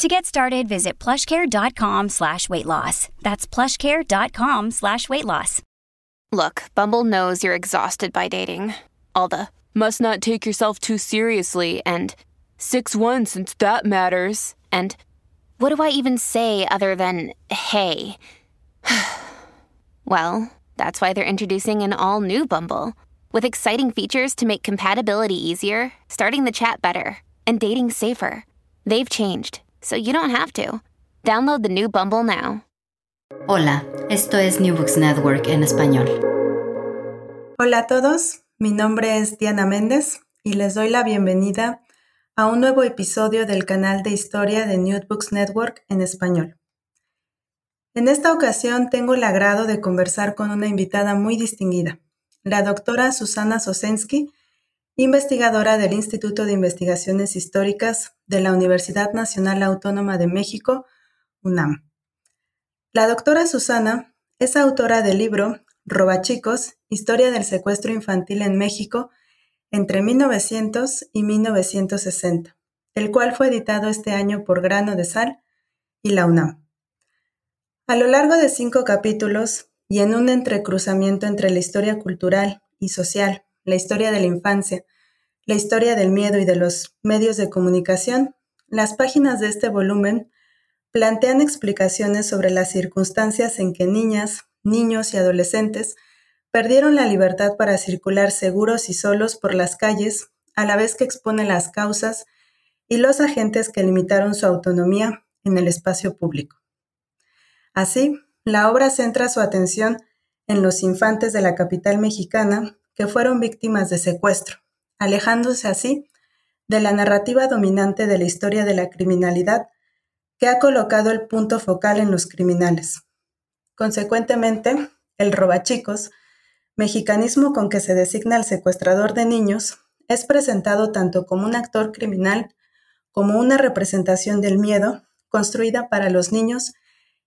To get started, visit plushcare.com slash weight loss. That's plushcare.com slash weight loss. Look, Bumble knows you're exhausted by dating. All the must not take yourself too seriously and 6-1 since that matters. And what do I even say other than hey? well, that's why they're introducing an all new Bumble with exciting features to make compatibility easier, starting the chat better, and dating safer. They've changed, so you don't have to. Download the new Bumble now. Hola, esto es New Books Network en español. Hola a todos, mi nombre es Diana Méndez y les doy la bienvenida a un nuevo episodio del canal de historia de New Books Network en español. En esta ocasión tengo el agrado de conversar con una invitada muy distinguida, la doctora Susana Sosensky, investigadora del Instituto de Investigaciones Históricas de la Universidad Nacional Autónoma de México, UNAM. La doctora Susana es autora del libro Robachicos, Historia del Secuestro Infantil en México entre 1900 y 1960, el cual fue editado este año por Grano de Sal y la UNAM. A lo largo de cinco capítulos y en un entrecruzamiento entre la historia cultural y social, la historia de la infancia, la historia del miedo y de los medios de comunicación, las páginas de este volumen plantean explicaciones sobre las circunstancias en que niñas, niños y adolescentes perdieron la libertad para circular seguros y solos por las calles, a la vez que expone las causas y los agentes que limitaron su autonomía en el espacio público. Así, la obra centra su atención en los infantes de la capital mexicana que fueron víctimas de secuestro, alejándose así de la narrativa dominante de la historia de la criminalidad que ha colocado el punto focal en los criminales. Consecuentemente, el robachicos, mexicanismo con que se designa al secuestrador de niños, es presentado tanto como un actor criminal como una representación del miedo construida para los niños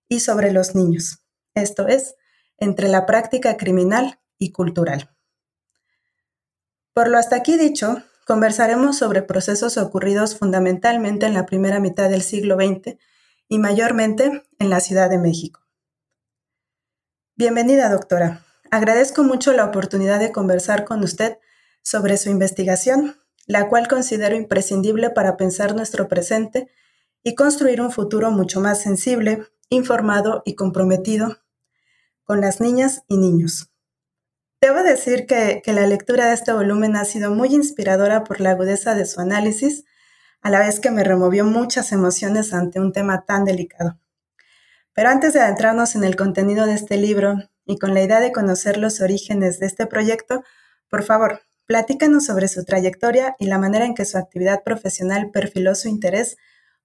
y sobre los niños, esto es, entre la práctica criminal y cultural. Por lo hasta aquí dicho, conversaremos sobre procesos ocurridos fundamentalmente en la primera mitad del siglo XX y mayormente en la Ciudad de México. Bienvenida, doctora. Agradezco mucho la oportunidad de conversar con usted sobre su investigación, la cual considero imprescindible para pensar nuestro presente y construir un futuro mucho más sensible, informado y comprometido con las niñas y niños. Debo decir que, la lectura de este volumen ha sido muy inspiradora por la agudeza de su análisis, a la vez que me removió muchas emociones ante un tema tan delicado. Pero antes de adentrarnos en el contenido de este libro y con la idea de conocer los orígenes de este proyecto, por favor, platícanos sobre su trayectoria y la manera en que su actividad profesional perfiló su interés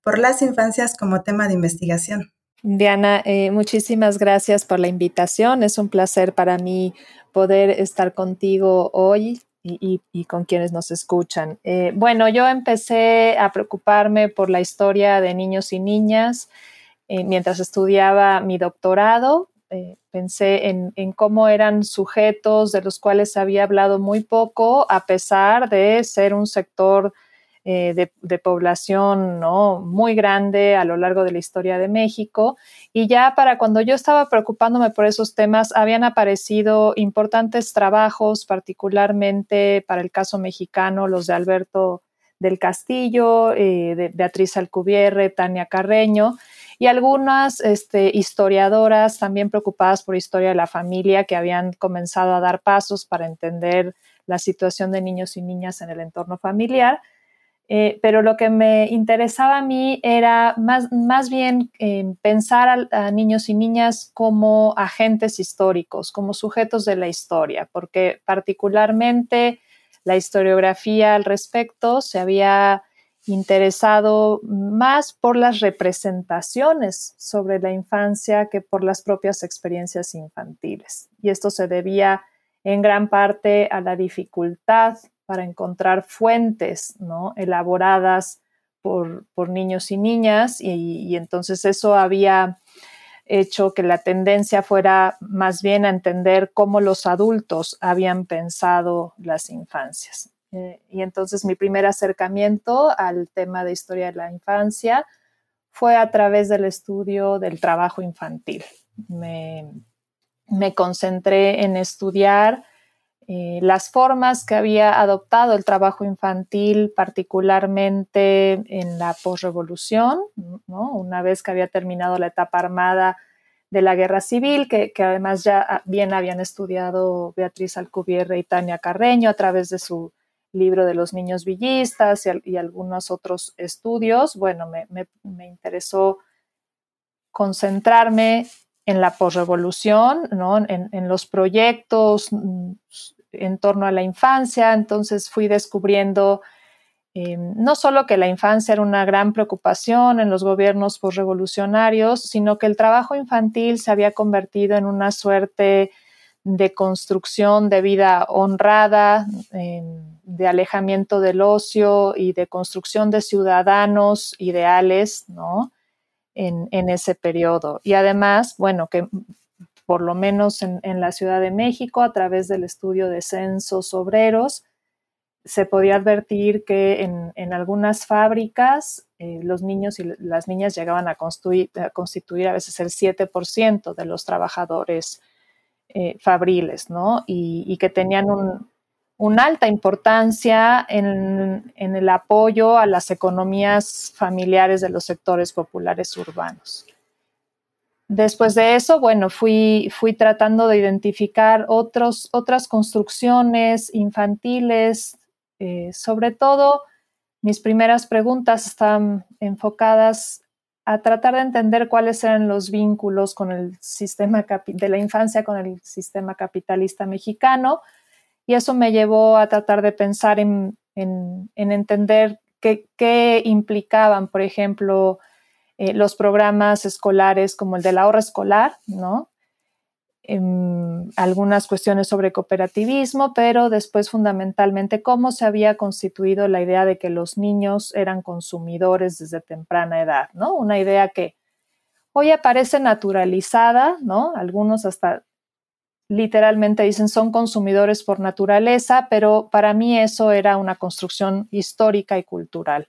por las infancias como tema de investigación. Diana, eh, muchísimas gracias por la invitación. Es un placer para mí poder estar contigo hoy y, con quienes nos escuchan. Eh, bueno, yo empecé a preocuparme por la historia de niños y niñas eh, mientras estudiaba mi doctorado. pensé en, en, cómo eran sujetos de los cuales había hablado muy poco, a pesar de ser un sector eh, de, población ¿no? muy grande a lo largo de la historia de México. Y ya para cuando yo estaba preocupándome por esos temas, habían aparecido importantes trabajos, particularmente para el caso mexicano, los de Alberto del Castillo, eh, Beatriz Alcubierre, Tania Carreño, y algunas este, historiadoras también preocupadas por historia de la familia que habían comenzado a dar pasos para entender la situación de niños y niñas en el entorno familiar. Eh, pero lo que me interesaba a mí era más, más bien eh, pensar a, niños y niñas como agentes históricos, como sujetos de la historia, porque particularmente la historiografía al respecto se había interesado más por las representaciones sobre la infancia que por las propias experiencias infantiles. Y esto se debía en gran parte a la dificultad para encontrar fuentes ¿no? elaboradas por, niños y niñas y, entonces eso había hecho que la tendencia fuera más bien a entender cómo los adultos habían pensado las infancias. Eh, y entonces mi primer acercamiento al tema de historia de la infancia fue a través del estudio del trabajo infantil. Me, me concentré en estudiar eh, las formas que había adoptado el trabajo infantil, particularmente en la posrevolución, ¿no? una vez que había terminado la etapa armada de la guerra civil, que, además ya bien habían estudiado Beatriz Alcubierre y Tania Carreño a través de su libro de los niños villistas y, algunos otros estudios. Bueno, me, interesó concentrarme en la posrevolución, ¿no? en, en, los proyectos mm, en torno a la infancia, entonces fui descubriendo eh, no solo que la infancia era una gran preocupación en los gobiernos postrevolucionarios, sino que el trabajo infantil se había convertido en una suerte de construcción de vida honrada, de alejamiento del ocio y de construcción de ciudadanos ideales, ¿no? En, en, ese periodo. Y además, bueno, que por lo menos en, la Ciudad de México, a través del estudio de censos obreros, se podía advertir que en, algunas fábricas eh, los niños y las niñas llegaban a, constituir a veces el 7% de los trabajadores eh, fabriles, ¿no? Y, que tenían una alta importancia en, el apoyo a las economías familiares de los sectores populares urbanos. Después de eso, bueno, fui, fui tratando de identificar otras construcciones infantiles, eh, sobre todo mis primeras preguntas están enfocadas a tratar de entender cuáles eran los vínculos con el sistema de la infancia con el sistema capitalista mexicano y eso me llevó a tratar de pensar en, entender qué implicaban, por ejemplo, eh, los programas escolares como el del ahorro escolar, ¿no? Em, algunas cuestiones sobre cooperativismo, pero después fundamentalmente cómo se había constituido la idea de que los niños eran consumidores desde temprana edad, ¿no? Una idea que hoy aparece naturalizada, ¿no? Algunos hasta literalmente dicen son consumidores por naturaleza, pero para mí eso era una construcción histórica y cultural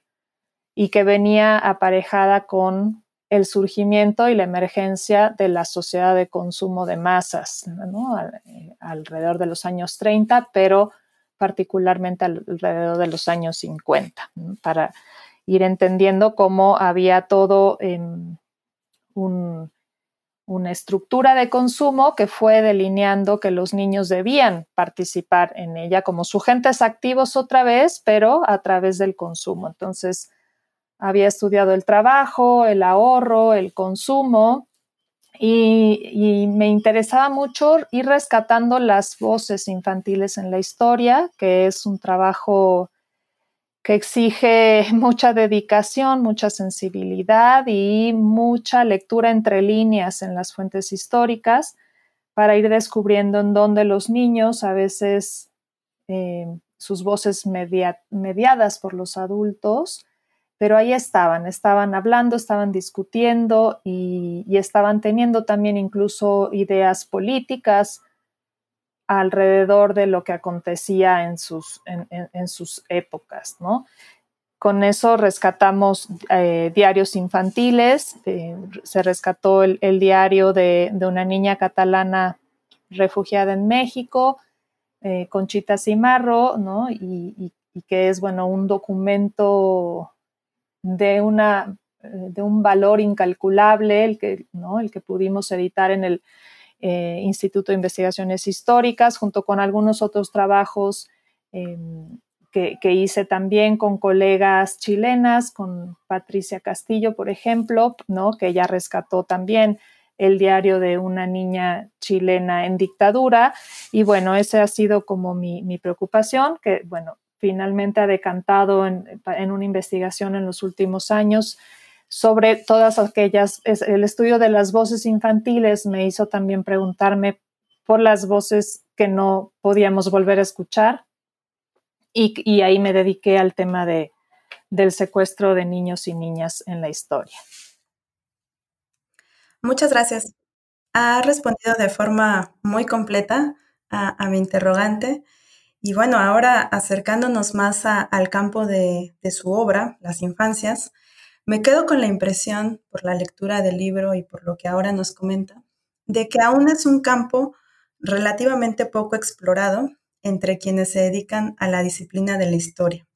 y que venía aparejada con el surgimiento y la emergencia de la sociedad de consumo de masas alrededor de los años 30, pero particularmente alrededor de los años 50, para ir entendiendo cómo había todo una estructura de consumo que fue delineando que los niños debían participar en ella como sujetos activos otra vez, pero a través del consumo. Entonces, había estudiado el trabajo, el ahorro, el consumo y, me interesaba mucho ir rescatando las voces infantiles en la historia, que es un trabajo que exige mucha dedicación, mucha sensibilidad y mucha lectura entre líneas en las fuentes históricas para ir descubriendo en dónde los niños, a veces eh, sus voces mediadas por los adultos, pero ahí estaban, estaban hablando, estaban discutiendo y, estaban teniendo también incluso ideas políticas alrededor de lo que acontecía en sus, en, sus épocas, ¿no? Con eso rescatamos eh, diarios infantiles, eh, se rescató el, diario de, una niña catalana refugiada en México, eh, Conchita Cimarro, ¿no? Y, y, que es, bueno, un documento de, una, eh, de un valor incalculable, el que, ¿no? el que pudimos editar en el eh, Instituto de Investigaciones Históricas, junto con algunos otros trabajos em, que, hice también con colegas chilenas, con Patricia Castillo, por ejemplo, ¿no? que ella rescató también el diario de una niña chilena en dictadura. Y bueno, esa ha sido como mi, mi preocupación, que bueno, finalmente ha decantado en, una investigación en los últimos años sobre todas aquellas, el estudio de las voces infantiles me hizo también preguntarme por las voces que no podíamos volver a escuchar y, ahí me dediqué al tema de, del secuestro de niños y niñas en la historia. Muchas gracias. Ha respondido de forma muy completa a mi interrogante y bueno, ahora acercándonos más al campo de, su obra, Las Infancias, me quedo con la impresión, por la lectura del libro y por lo que ahora nos comenta, de que aún es un campo relativamente poco explorado entre quienes se dedican a la disciplina de la historia.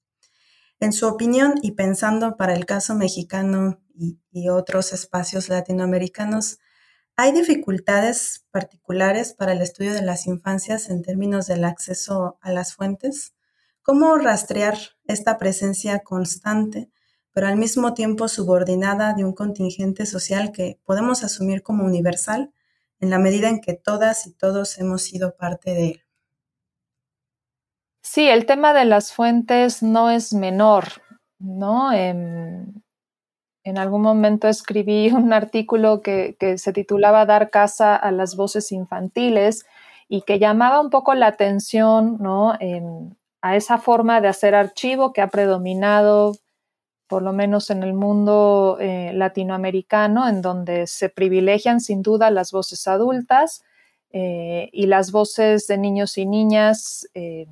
En su opinión, y pensando para el caso mexicano y otros espacios latinoamericanos, ¿Hay dificultades particulares para el estudio de las infancias en términos del acceso a las fuentes? ¿Cómo rastrear esta presencia constante, pero al mismo tiempo subordinada de un contingente social que podemos asumir como universal en la medida en que todas y todos hemos sido parte de él? Sí, el tema de las fuentes no es menor, ¿no? Em, en algún momento escribí un artículo que, se titulaba Dar casa a las voces infantiles y que llamaba un poco la atención a esa forma de hacer archivo que ha predominado, por lo menos en el mundo eh, latinoamericano, en donde se privilegian sin duda las voces adultas eh, y las voces de niños y niñas. Eh,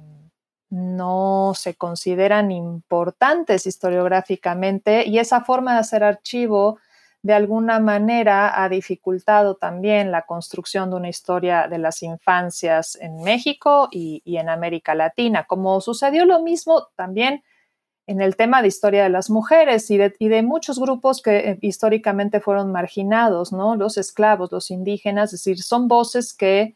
no se consideran importantes historiográficamente y esa forma de hacer archivo de alguna manera ha dificultado también la construcción de una historia de las infancias en México y, en América Latina, como sucedió lo mismo también en el tema de historia de las mujeres y de, muchos grupos que históricamente fueron marginados, ¿no? Los esclavos, los indígenas, es decir, son voces que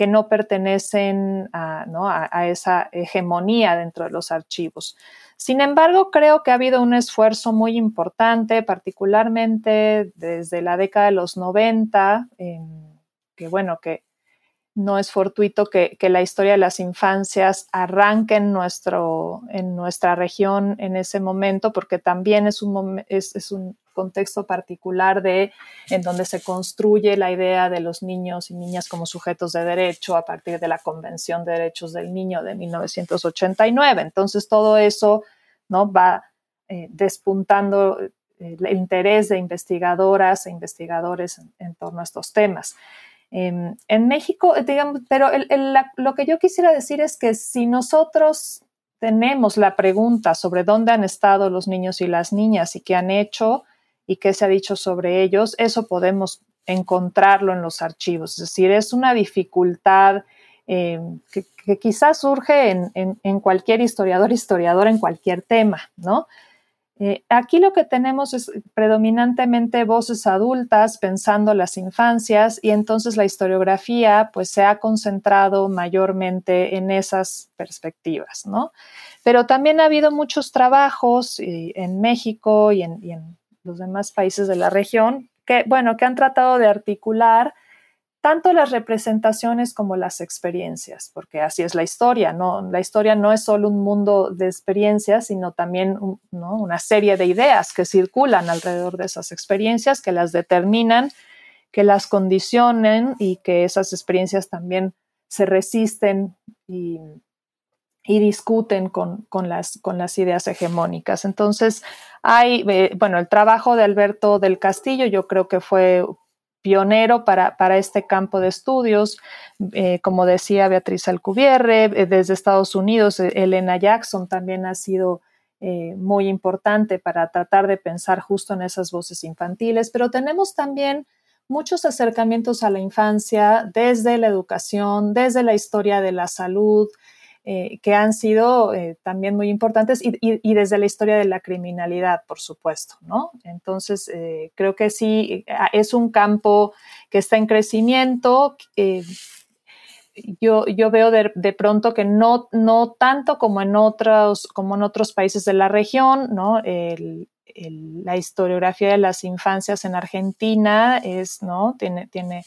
que no pertenecen a, esa hegemonía dentro de los archivos. Sin embargo, creo que ha habido un esfuerzo muy importante, particularmente desde la década de los 90, que bueno, que no es fortuito que, la historia de las infancias arranque en, nuestro, en nuestra región en ese momento, porque también es un, es un contexto particular de en donde se construye la idea de los niños y niñas como sujetos de derecho a partir de la Convención de Derechos del Niño de 1989. Entonces todo eso ¿no? va eh, despuntando eh, el interés de investigadoras e investigadores en, torno a estos temas. Em, en México, digamos, pero lo que yo quisiera decir es que si nosotros tenemos la pregunta sobre dónde han estado los niños y las niñas y qué han hecho, y qué se ha dicho sobre ellos, eso podemos encontrarlo en los archivos. Es decir, es una dificultad eh, que, quizás surge en, cualquier historiador, historiador, en cualquier tema, ¿no? Eh, aquí lo que tenemos es predominantemente voces adultas pensando las infancias y entonces la historiografía pues se ha concentrado mayormente en esas perspectivas, ¿no? Pero también ha habido muchos trabajos en México y en, y en los demás países de la región, que, bueno, que han tratado de articular tanto las representaciones como las experiencias, porque así es la historia, ¿no? La historia no es solo un mundo de experiencias, sino también una serie de ideas que circulan alrededor de esas experiencias, que las determinan, que las condicionen y que esas experiencias también se resisten y, discuten con, las, con las ideas hegemónicas. Entonces, hay, eh, bueno, el trabajo de Alberto del Castillo yo creo que fue pionero para, para este campo de estudios. Eh, como decía Beatriz Alcubierre, eh, desde Estados Unidos, Elena Jackson también ha sido muy importante para tratar de pensar justo en esas voces infantiles, pero tenemos también muchos acercamientos a la infancia desde la educación, desde la historia de la salud, eh, que han sido eh, también muy importantes y, desde la historia de la criminalidad, por supuesto, ¿no? Entonces, eh, creo que sí, es un campo que está en crecimiento. Yo, yo, veo de, pronto que no, no tanto como en, otros, como en otros países de la región, ¿no? la historiografía de las infancias en Argentina es, ¿no? Tiene, tiene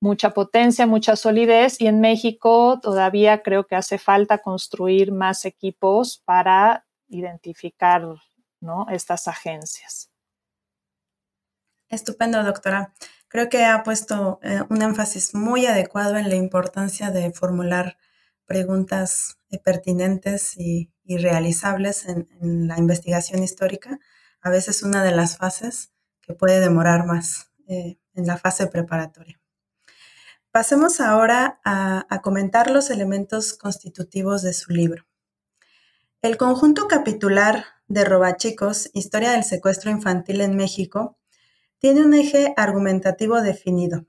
mucha potencia, mucha solidez y en México todavía creo que hace falta construir más equipos para identificar estas agencias. Estupendo, doctora. Creo que ha puesto eh, un énfasis muy adecuado en la importancia de formular preguntas eh, pertinentes y, realizables en, la investigación histórica. A veces una de las fases que puede demorar más eh, en la fase preparatoria. Pasemos ahora a, comentar los elementos constitutivos de su libro. El conjunto capitular de Robachicos, Historia del secuestro infantil en México, tiene un eje argumentativo definido,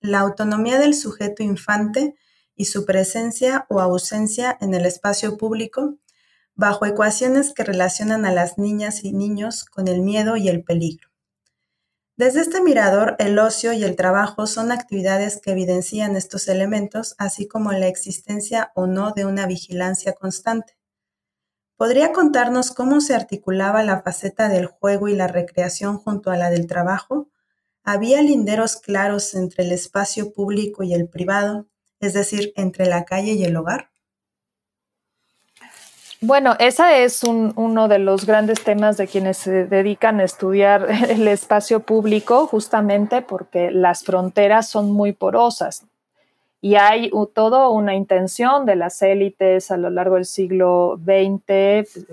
la autonomía del sujeto infante y su presencia o ausencia en el espacio público bajo ecuaciones que relacionan a las niñas y niños con el miedo y el peligro. Desde este mirador, el ocio y el trabajo son actividades que evidencian estos elementos, así como la existencia o no de una vigilancia constante. ¿Podría contarnos cómo se articulaba la faceta del juego y la recreación junto a la del trabajo? ¿Había linderos claros entre el espacio público y el privado, es decir, entre la calle y el hogar? Bueno, ese es uno de los grandes temas de quienes se dedican a estudiar el espacio público, justamente porque las fronteras son muy porosas. Y hay toda una intención de las élites a lo largo del siglo XX,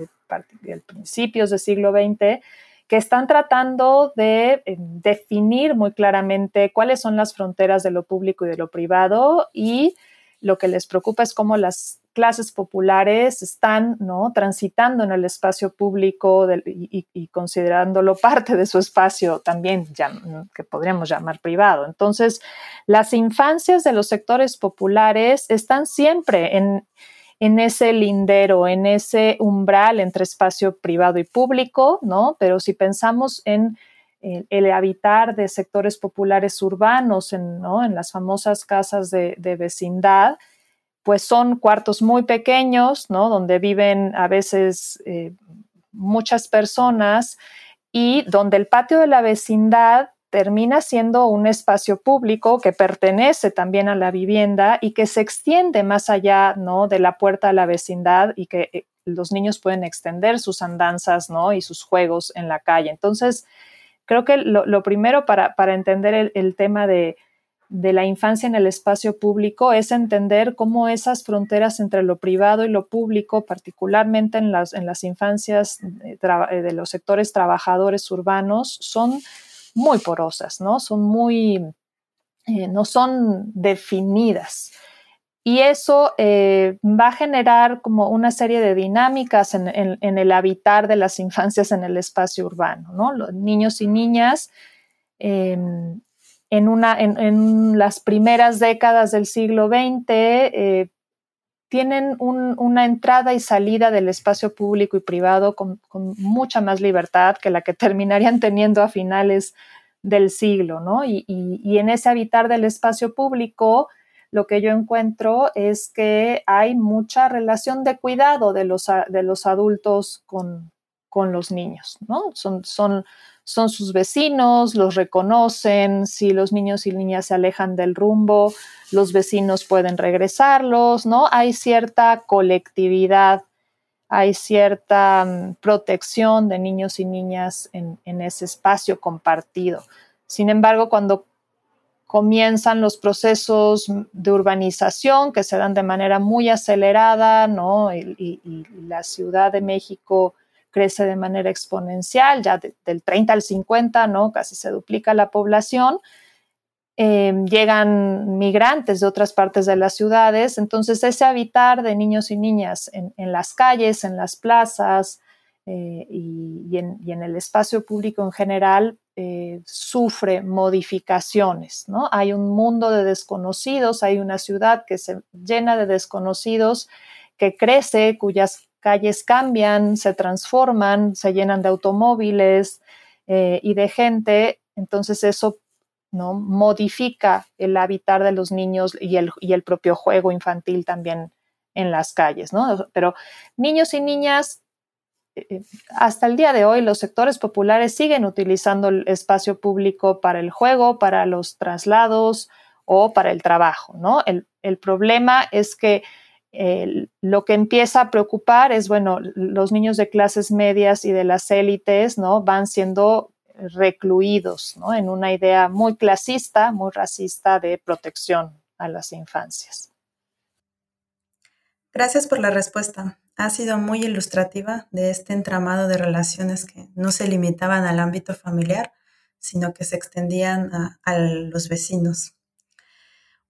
principios del siglo XX, que están tratando de eh, definir muy claramente cuáles son las fronteras de lo público y de lo privado y lo que les preocupa es cómo las clases populares están ¿no? transitando en el espacio público y, considerándolo parte de su espacio también, que podríamos llamar privado. Entonces, las infancias de los sectores populares están siempre en, ese lindero, en ese umbral entre espacio privado y público, ¿no? Pero si pensamos en el, habitar de sectores populares urbanos, en, en las famosas casas de vecindad, pues son cuartos muy pequeños, ¿no? Donde viven a veces eh, muchas personas y donde el patio de la vecindad termina siendo un espacio público que pertenece también a la vivienda y que se extiende más allá ¿no? de la puerta de la vecindad y que eh, los niños pueden extender sus andanzas ¿no? y sus juegos en la calle. Entonces, creo que lo, primero para, entender el tema de, de la infancia en el espacio público es entender cómo esas fronteras entre lo privado y lo público, particularmente en las, en las infancias de, de los sectores trabajadores urbanos, son muy porosas, ¿no? Son muy, eh, no son definidas. Y eso eh, va a generar como una serie de dinámicas en, el habitar de las infancias en el espacio urbano, ¿no? Los niños y niñas em, en, una, en, las primeras décadas del siglo XX eh, tienen una entrada y salida del espacio público y privado con, mucha más libertad que la que terminarían teniendo a finales del siglo, ¿no? Y, en ese habitar del espacio público, lo que yo encuentro es que hay mucha relación de cuidado de los, de los adultos con, con los niños, ¿no? Son, son, son sus vecinos, los reconocen, si los niños y niñas se alejan del rumbo, los vecinos pueden regresarlos, ¿no? Hay cierta colectividad, hay cierta mm, protección de niños y niñas en, ese espacio compartido. Sin embargo, cuando comienzan los procesos de urbanización que se dan de manera muy acelerada, ¿no? y la Ciudad de México crece de manera exponencial, ya del 30 al 50, ¿no? Casi se duplica la población. Em, llegan migrantes de otras partes de las ciudades, entonces ese habitar de niños y niñas en, las calles, en las plazas eh, y, en, el espacio público en general eh, sufre modificaciones, ¿no? Hay un mundo de desconocidos, hay una ciudad que se llena de desconocidos, que crece, cuyas calles cambian, se transforman, se llenan de automóviles eh, y de gente, entonces eso ¿no? modifica el habitar de los niños y el, y el propio juego infantil también en las calles, ¿no? Pero niños y niñas, eh, eh, hasta el día de hoy los sectores populares siguen utilizando el espacio público para el juego, para los traslados o para el trabajo, ¿no? El, problema es que lo que empieza a preocupar es, bueno, los niños de clases medias y de las élites, ¿no? Van siendo recluidos, ¿no? En una idea muy clasista, muy racista de protección a las infancias. Gracias por la respuesta. Ha sido muy ilustrativa de este entramado de relaciones que no se limitaban al ámbito familiar, sino que se extendían a, los vecinos.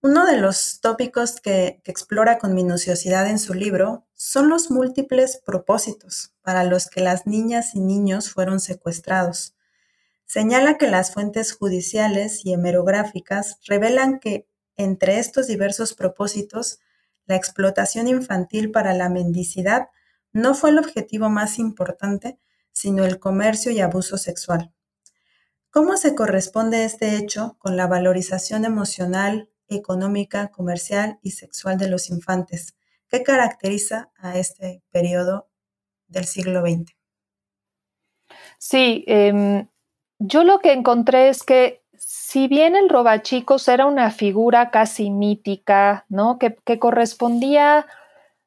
Uno de los tópicos que, explora con minuciosidad en su libro son los múltiples propósitos para los que las niñas y niños fueron secuestrados. Señala que las fuentes judiciales y hemerográficas revelan que entre estos diversos propósitos, la explotación infantil para la mendicidad no fue el objetivo más importante, sino el comercio y abuso sexual. ¿Cómo se corresponde este hecho con la valorización emocional, económica, comercial y sexual de los infantes? ¿Qué caracteriza a este periodo del siglo XX? Sí, em, yo lo que encontré es que si bien el robachicos era una figura casi mítica, ¿no? Que, que correspondía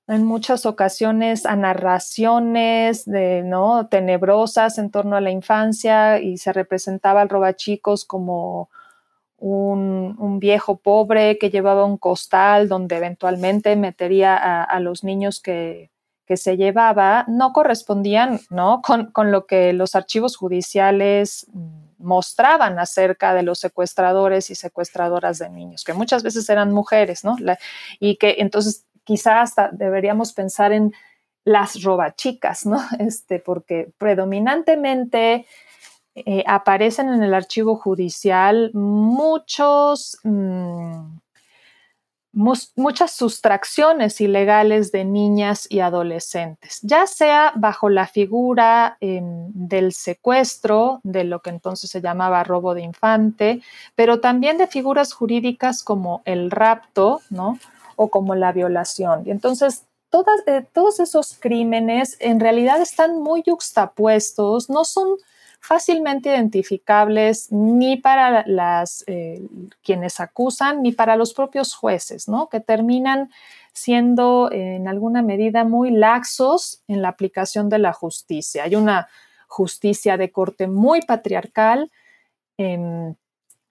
en muchas ocasiones a narraciones de, ¿no? tenebrosas en torno a la infancia y se representaba al robachicos como un, viejo pobre que llevaba un costal donde eventualmente metería a, los niños que, se llevaba, no correspondían ¿no? Con, con, lo que los archivos judiciales mostraban acerca de los secuestradores y secuestradoras de niños, que muchas veces eran mujeres, ¿no? y que entonces quizás deberíamos pensar en las robachicas, ¿no? Este, porque predominantemente eh, aparecen en el archivo judicial muchos, mm, muchas sustracciones ilegales de niñas y adolescentes, ya sea bajo la figura em, del secuestro, de lo que entonces se llamaba robo de infante, pero también de figuras jurídicas como el rapto, ¿no? o como la violación. Y entonces, eh, todos esos crímenes en realidad están muy juxtapuestos, no son fácilmente identificables ni para las eh, quienes acusan ni para los propios jueces, ¿no? Que terminan siendo en alguna medida muy laxos en la aplicación de la justicia. Hay una justicia de corte muy patriarcal. Em,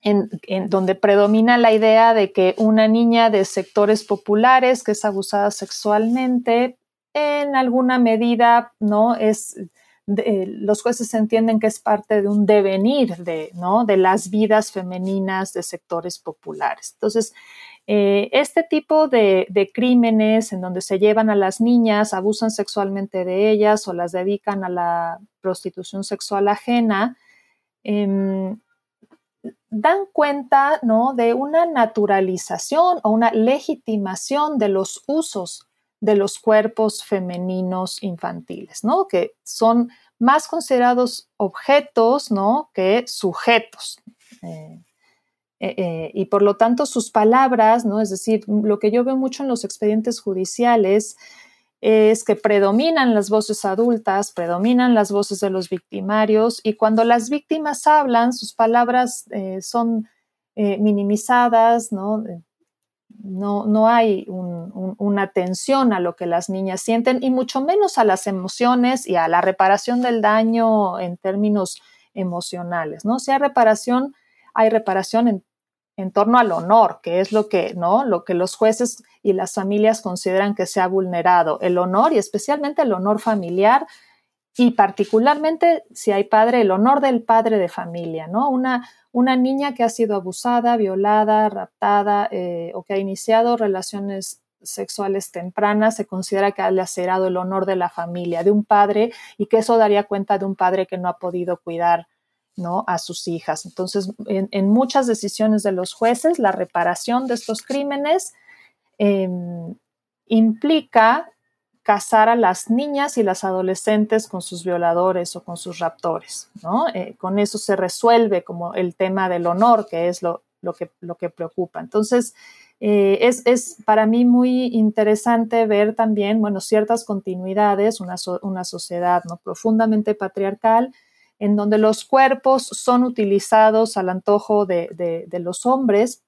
en, donde predomina la idea de que una niña de sectores populares que es abusada sexualmente, en alguna medida, ¿no? Es, los jueces entienden que es parte de un devenir de, ¿no? de las vidas femeninas de sectores populares. Entonces, eh, este tipo de, crímenes en donde se llevan a las niñas, abusan sexualmente de ellas o las dedican a la prostitución sexual ajena, em, dan cuenta ¿no? de una naturalización o una legitimación de los usos de los cuerpos femeninos infantiles, ¿no? que son más considerados objetos ¿no? que sujetos. Eh, eh, eh, y por lo tanto sus palabras, ¿no? es decir, lo que yo veo mucho en los expedientes judiciales es que predominan las voces adultas, predominan las voces de los victimarios y cuando las víctimas hablan, sus palabras son minimizadas, ¿no? No, no hay una atención a lo que las niñas sienten y mucho menos a las emociones y a la reparación del daño en términos emocionales, ¿no? Si hay reparación, hay reparación en en torno al honor, que es lo que, ¿no? Lo que los jueces y las familias consideran que se ha vulnerado, el honor y especialmente el honor familiar y particularmente si hay padre, el honor del padre de familia, ¿no? Una, una niña que ha sido abusada, violada, raptada eh, o que ha iniciado relaciones sexuales tempranas se considera que ha lacerado el honor de la familia, de un padre, y que eso daría cuenta de un padre que no ha podido cuidar ¿no? a sus hijas. Entonces, en, muchas decisiones de los jueces, la reparación de estos crímenes em, implica casar a las niñas y las adolescentes con sus violadores o con sus raptores. ¿no? Eh, con eso se resuelve como el tema del honor, que es lo, que, lo que, preocupa. Entonces, eh, es, para mí muy interesante ver también, bueno, ciertas continuidades, una, una sociedad ¿no? profundamente patriarcal, en donde los cuerpos son utilizados al antojo de, los hombres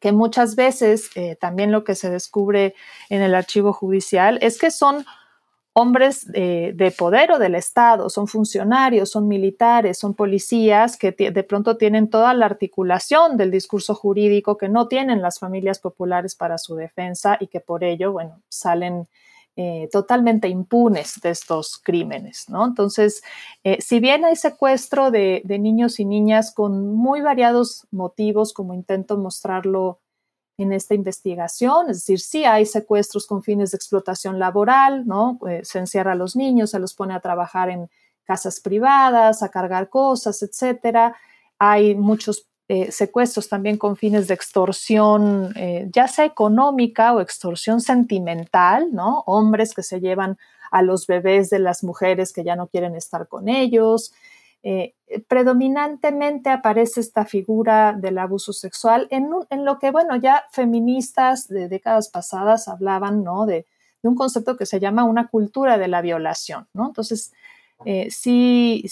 que muchas veces eh, también lo que se descubre en el archivo judicial es que son hombres de poder o del Estado, son funcionarios, son militares, son policías que de pronto tienen toda la articulación del discurso jurídico que no tienen las familias populares para su defensa y que por ello, bueno, salen eh, totalmente impunes de estos crímenes, ¿no? Entonces, eh, si bien hay secuestro de, niños y niñas con muy variados motivos, como intento mostrarlo en esta investigación, es decir, sí hay secuestros con fines de explotación laboral, ¿no? Eh, se encierra a los niños, se los pone a trabajar en casas privadas, a cargar cosas, etcétera. Hay muchos eh, secuestros también con fines de extorsión, eh, ya sea económica o extorsión sentimental, ¿no? Hombres que se llevan a los bebés de las mujeres que ya no quieren estar con ellos. Eh, predominantemente aparece esta figura del abuso sexual en, lo que, bueno, ya feministas de décadas pasadas hablaban, ¿no? De, un concepto que se llama una cultura de la violación, ¿no? Entonces, sí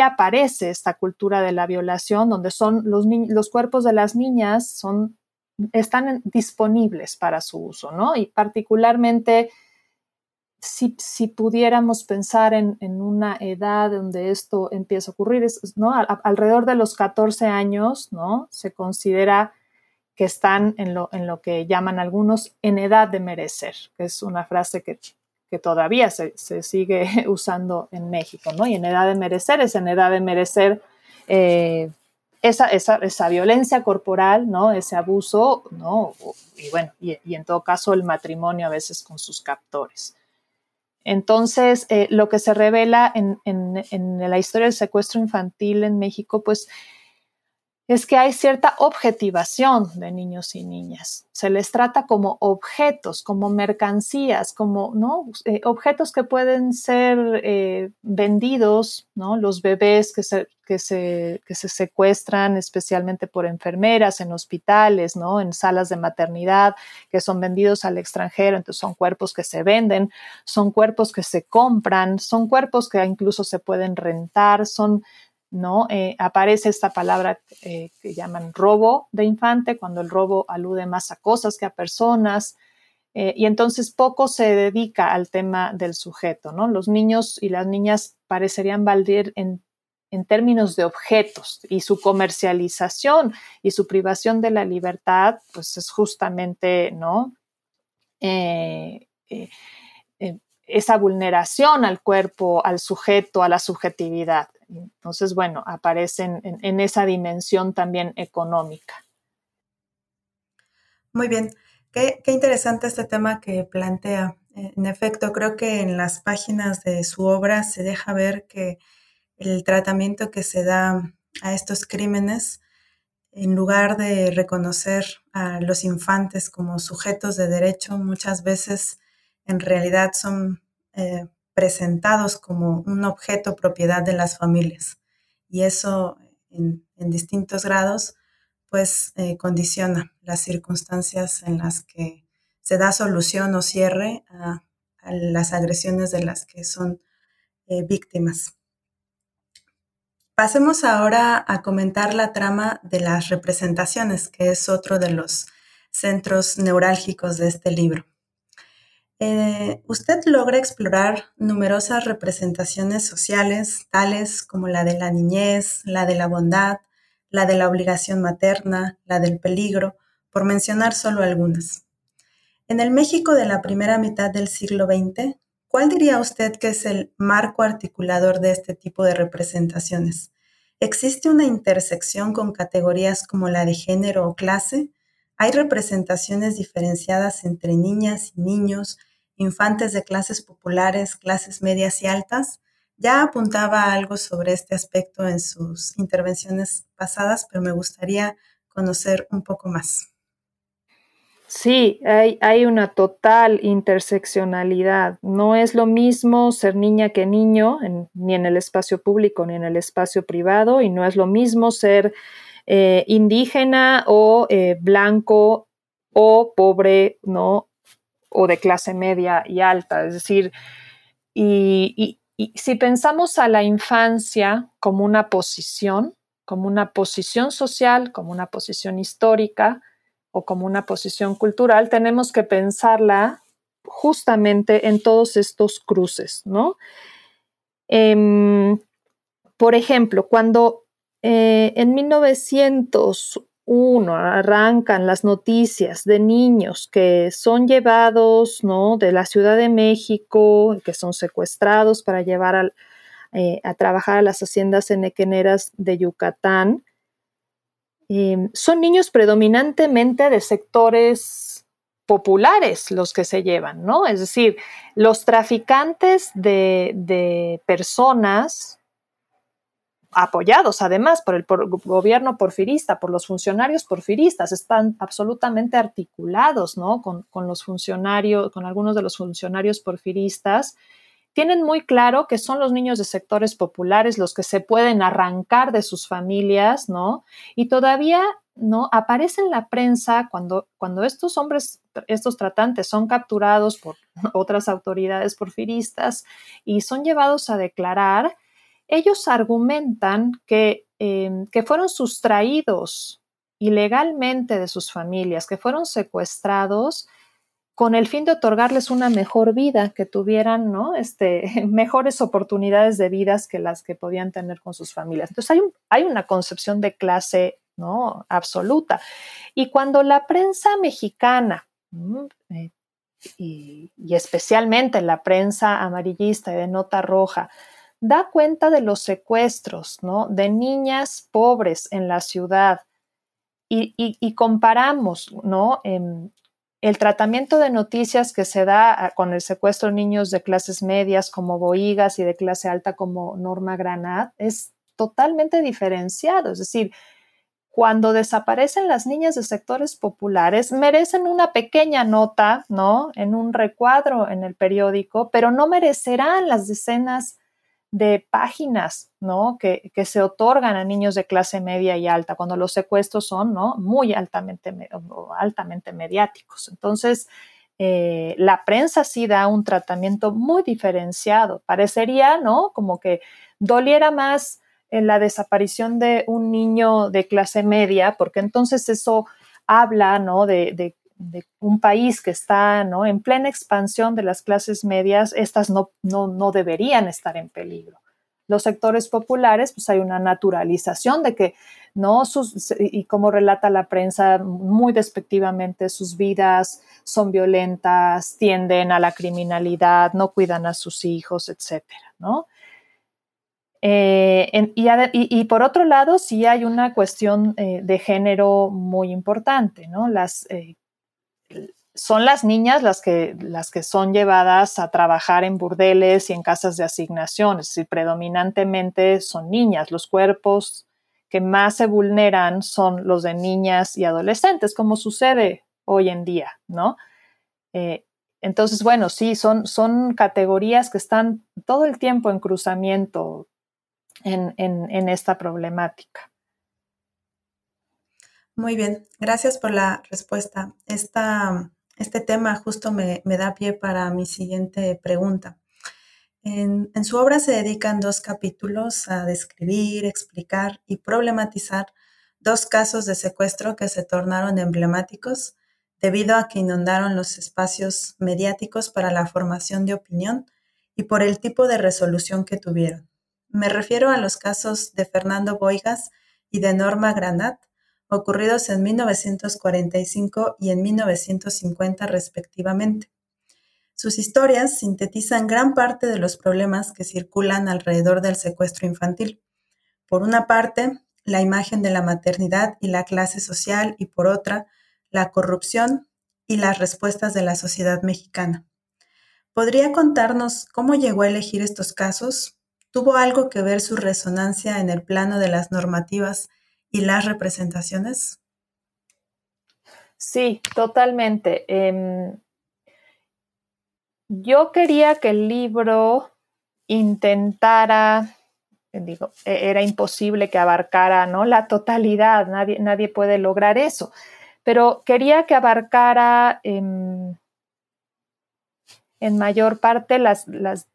aparece esta cultura de la violación, donde son los, los cuerpos de las niñas son, están disponibles para su uso, ¿no? Y particularmente si, si pudiéramos pensar en, en, una edad donde esto empieza a ocurrir, ¿no? alrededor de los 14 años, ¿no? Se considera que están en lo, en lo que llaman algunos en edad de merecer, que es una frase que que todavía se, sigue usando en México, ¿no? Y en edad de merecer, es en edad de merecer eh, esa, esa, violencia corporal, ¿no? Ese abuso, ¿no? Y bueno, y, en todo caso el matrimonio a veces con sus captores. Entonces, eh, lo que se revela en, en, la historia del secuestro infantil en México, pues es que hay cierta objetivación de niños y niñas. Se les trata como objetos, como mercancías, como. Eh, objetos que pueden ser eh, vendidos, ¿no? los bebés que se, que, se, que se secuestran especialmente por enfermeras en hospitales, ¿no? en salas de maternidad, que son vendidos al extranjero, entonces son cuerpos que se venden, son cuerpos que se compran, son cuerpos que incluso se pueden rentar, son ¿no? Eh, aparece esta palabra eh, que llaman robo de infante, cuando el robo alude más a cosas que a personas, eh, y entonces poco se dedica al tema del sujeto, ¿no? Los niños y las niñas parecerían valer en, en términos de objetos y su comercialización y su privación de la libertad, pues es justamente, ¿no? esa vulneración al cuerpo, al sujeto, a la subjetividad. Entonces, bueno, aparecen en, esa dimensión también económica. Muy bien, qué, interesante este tema que plantea. En efecto, creo que en las páginas de su obra se deja ver que el tratamiento que se da a estos crímenes, en lugar de reconocer a los infantes como sujetos de derecho, muchas veces en realidad son eh, presentados como un objeto propiedad de las familias. Y eso en, distintos grados, pues eh, condiciona las circunstancias en las que se da solución o cierre a, las agresiones de las que son eh, víctimas. Pasemos ahora a comentar la trama de las representaciones, que es otro de los centros neurálgicos de este libro. Eh, usted logra explorar numerosas representaciones sociales, tales como la de la niñez, la de la bondad, la de la obligación materna, la del peligro, por mencionar solo algunas. En el México de la primera mitad del siglo XX, ¿cuál diría usted que es el marco articulador de este tipo de representaciones? ¿Existe una intersección con categorías como la de género o clase? ¿Hay representaciones diferenciadas entre niñas y niños, infantes de clases populares, clases medias y altas. Ya apuntaba algo sobre este aspecto en sus intervenciones pasadas, pero me gustaría conocer un poco más. Sí, hay, una total interseccionalidad. No es lo mismo ser niña que niño, ni en el espacio público ni en el espacio privado, y no es lo mismo ser eh, indígena o eh, blanco o pobre, ¿no? O de clase media y alta. Es decir, y, si pensamos a la infancia como una posición, como una posición social, como una posición histórica, o como una posición cultural, tenemos que pensarla justamente en todos estos cruces, ¿no? Em, por ejemplo, cuando eh, en 1901 arrancan las noticias de niños que son llevados ¿no? de la Ciudad de México, que son secuestrados para llevar eh, a trabajar a las haciendas enequeneras de Yucatán, em, son niños predominantemente de sectores populares los que se llevan, ¿no? Es decir, los traficantes de personas apoyados además por el gobierno porfirista, por los funcionarios porfiristas, están absolutamente articulados ¿no? con, los funcionarios, con algunos de los funcionarios porfiristas, tienen muy claro que son los niños de sectores populares los que se pueden arrancar de sus familias, ¿no? Y todavía, ¿no? Aparece en la prensa cuando, cuando estos hombres, estos tratantes son capturados por otras autoridades porfiristas y son llevados a declarar, ellos argumentan em, que, fueron sustraídos ilegalmente de sus familias, que fueron secuestrados con el fin de otorgarles una mejor vida, que tuvieran ¿no? este, mejores oportunidades de vidas que las que podían tener con sus familias. Entonces hay, hay una concepción de clase ¿no? absoluta. Y cuando la prensa mexicana, eh, y, y, especialmente la prensa amarillista y de nota roja, da cuenta de los secuestros, ¿no? De niñas pobres en la ciudad y, comparamos, ¿no? Em, el tratamiento de noticias que se da ah, con el secuestro de niños de clases medias como Boigas y de clase alta como Norma Granat es totalmente diferenciado. Es decir, cuando desaparecen las niñas de sectores populares, merecen una pequeña nota, ¿no? En un recuadro en el periódico, pero no merecerán las decenas de páginas ¿no? que, se otorgan a niños de clase media y alta, cuando los secuestros son ¿no? muy altamente, altamente mediáticos. Entonces, eh, la prensa sí da un tratamiento muy diferenciado. Parecería, ¿no? Como que doliera más en la desaparición de un niño de clase media, porque entonces eso habla, ¿no? De, de, de un país que está ¿no? en plena expansión de las clases medias, estas no, no, deberían estar en peligro. Los sectores populares, pues hay una naturalización de que, ¿no? Sus, y como relata la prensa muy despectivamente, sus vidas son violentas, tienden a la criminalidad, no cuidan a sus hijos, etcétera, ¿no? Eh, y, por otro lado, sí hay una cuestión eh, de género muy importante, ¿no? Las eh, son las niñas las que, las que son llevadas a trabajar en burdeles y en casas de asignación, es decir, predominantemente son niñas. Los cuerpos que más se vulneran son los de niñas y adolescentes, como sucede hoy en día, ¿no? Eh, entonces, bueno, sí, son, son categorías que están todo el tiempo en cruzamiento en esta problemática. Muy bien, gracias por la respuesta. este tema justo me, da pie para mi siguiente pregunta. En, en, su obra se dedican dos capítulos a describir, explicar y problematizar dos casos de secuestro que se tornaron emblemáticos debido a que inundaron los espacios mediáticos para la formación de opinión y por el tipo de resolución que tuvieron. Me refiero a los casos de Fernando Boigas y de Norma Granat, ocurridos en 1945 y en 1950 respectivamente. Sus historias sintetizan gran parte de los problemas que circulan alrededor del secuestro infantil. Por una parte, la imagen de la maternidad y la clase social y por otra, la corrupción y las respuestas de la sociedad mexicana. ¿Podría contarnos cómo llegó a elegir estos casos? ¿Tuvo algo que ver su resonancia en el plano de las normativas y las representaciones? Sí, totalmente. Em, yo quería que el libro intentara, digo, e, era imposible que abarcara ¿no? la totalidad, nadie, nadie puede lograr eso, pero quería que abarcara em, en mayor parte las, las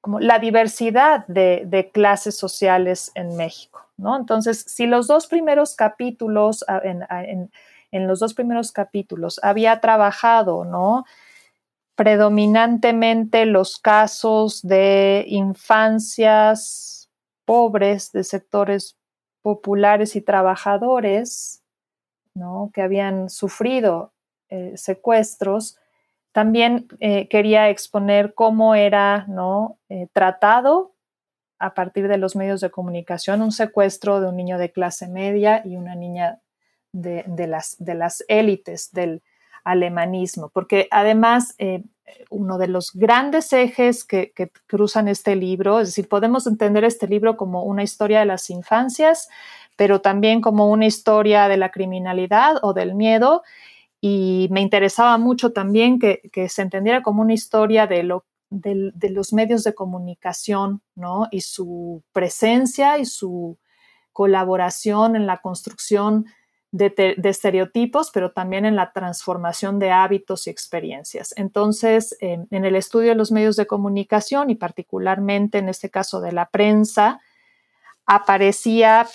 como la diversidad de, clases sociales en México. ¿No? Entonces, si los dos primeros capítulos en, en los dos primeros capítulos había trabajado, ¿no? Predominantemente los casos de infancias pobres de sectores populares y trabajadores, ¿no? Que habían sufrido eh, secuestros, también eh, quería exponer cómo era ¿no? Eh, tratado a partir de los medios de comunicación un secuestro de un niño de clase media y una niña de, las, de las élites del alemanismo, porque además eh, uno de los grandes ejes que, que, cruzan este libro, es decir, podemos entender este libro como una historia de las infancias, pero también como una historia de la criminalidad o del miedo, y me interesaba mucho también que, se entendiera como una historia de, lo, de, los medios de comunicación, ¿no? Y su presencia y su colaboración en la construcción de, estereotipos, pero también en la transformación de hábitos y experiencias. Entonces, en el estudio de los medios de comunicación y particularmente en este caso de la prensa, aparecía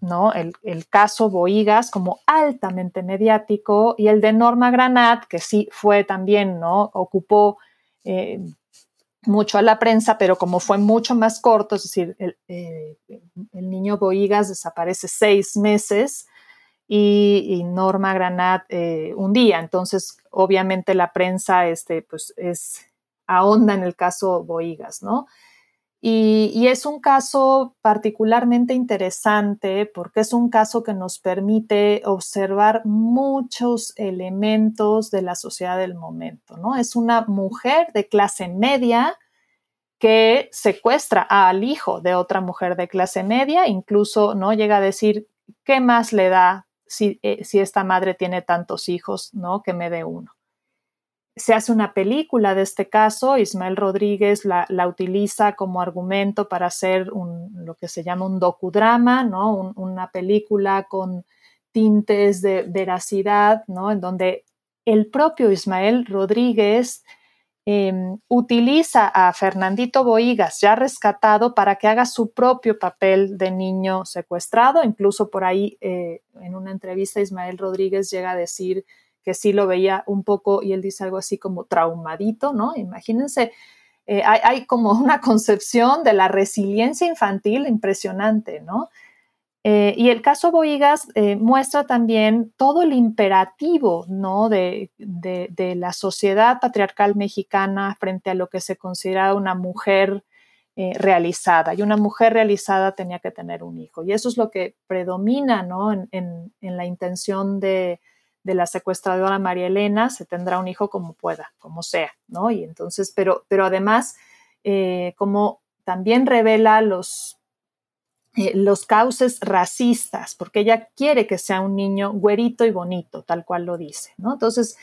¿no? El, caso Boigas como altamente mediático y el de Norma Granat, que sí fue también, ¿no? Ocupó eh, mucho a la prensa, pero como fue mucho más corto, es decir, el, eh, niño Boigas desaparece seis meses y, Norma Granat eh, un día. Entonces, obviamente la prensa este, pues, es ahonda en el caso Boigas, ¿no? Y, es un caso particularmente interesante porque es un caso que nos permite observar muchos elementos de la sociedad del momento, ¿no? Es una mujer de clase media que secuestra al hijo de otra mujer de clase media, incluso no llega a decir qué más le da si, eh, si esta madre tiene tantos hijos, ¿no? Que me dé uno se hace una película de este caso, Ismael Rodríguez la, utiliza como argumento para hacer lo que se llama un docudrama, ¿no? una película con tintes de veracidad, ¿no? en donde el propio Ismael Rodríguez em, utiliza a Fernandito Boigas, ya rescatado, para que haga su propio papel de niño secuestrado. Incluso por ahí, eh, en una entrevista, Ismael Rodríguez llega a decir que sí lo veía un poco y él dice algo así como traumadito, ¿no? Imagínense, eh, hay, como una concepción de la resiliencia infantil impresionante, ¿no? Eh, y el caso Boigas eh, muestra también todo el imperativo ¿no? de, de, la sociedad patriarcal mexicana frente a lo que se considera una mujer realizada. Y una mujer realizada tenía que tener un hijo. Y eso es lo que predomina ¿no? en, en, en la intención de, de la secuestradora María Elena, se tendrá un hijo como pueda, como sea, ¿no? Y entonces, pero, pero además, eh, como también revela los, eh, los cauces racistas, porque ella quiere que sea un niño güerito y bonito, tal cual lo dice, ¿no? Entonces,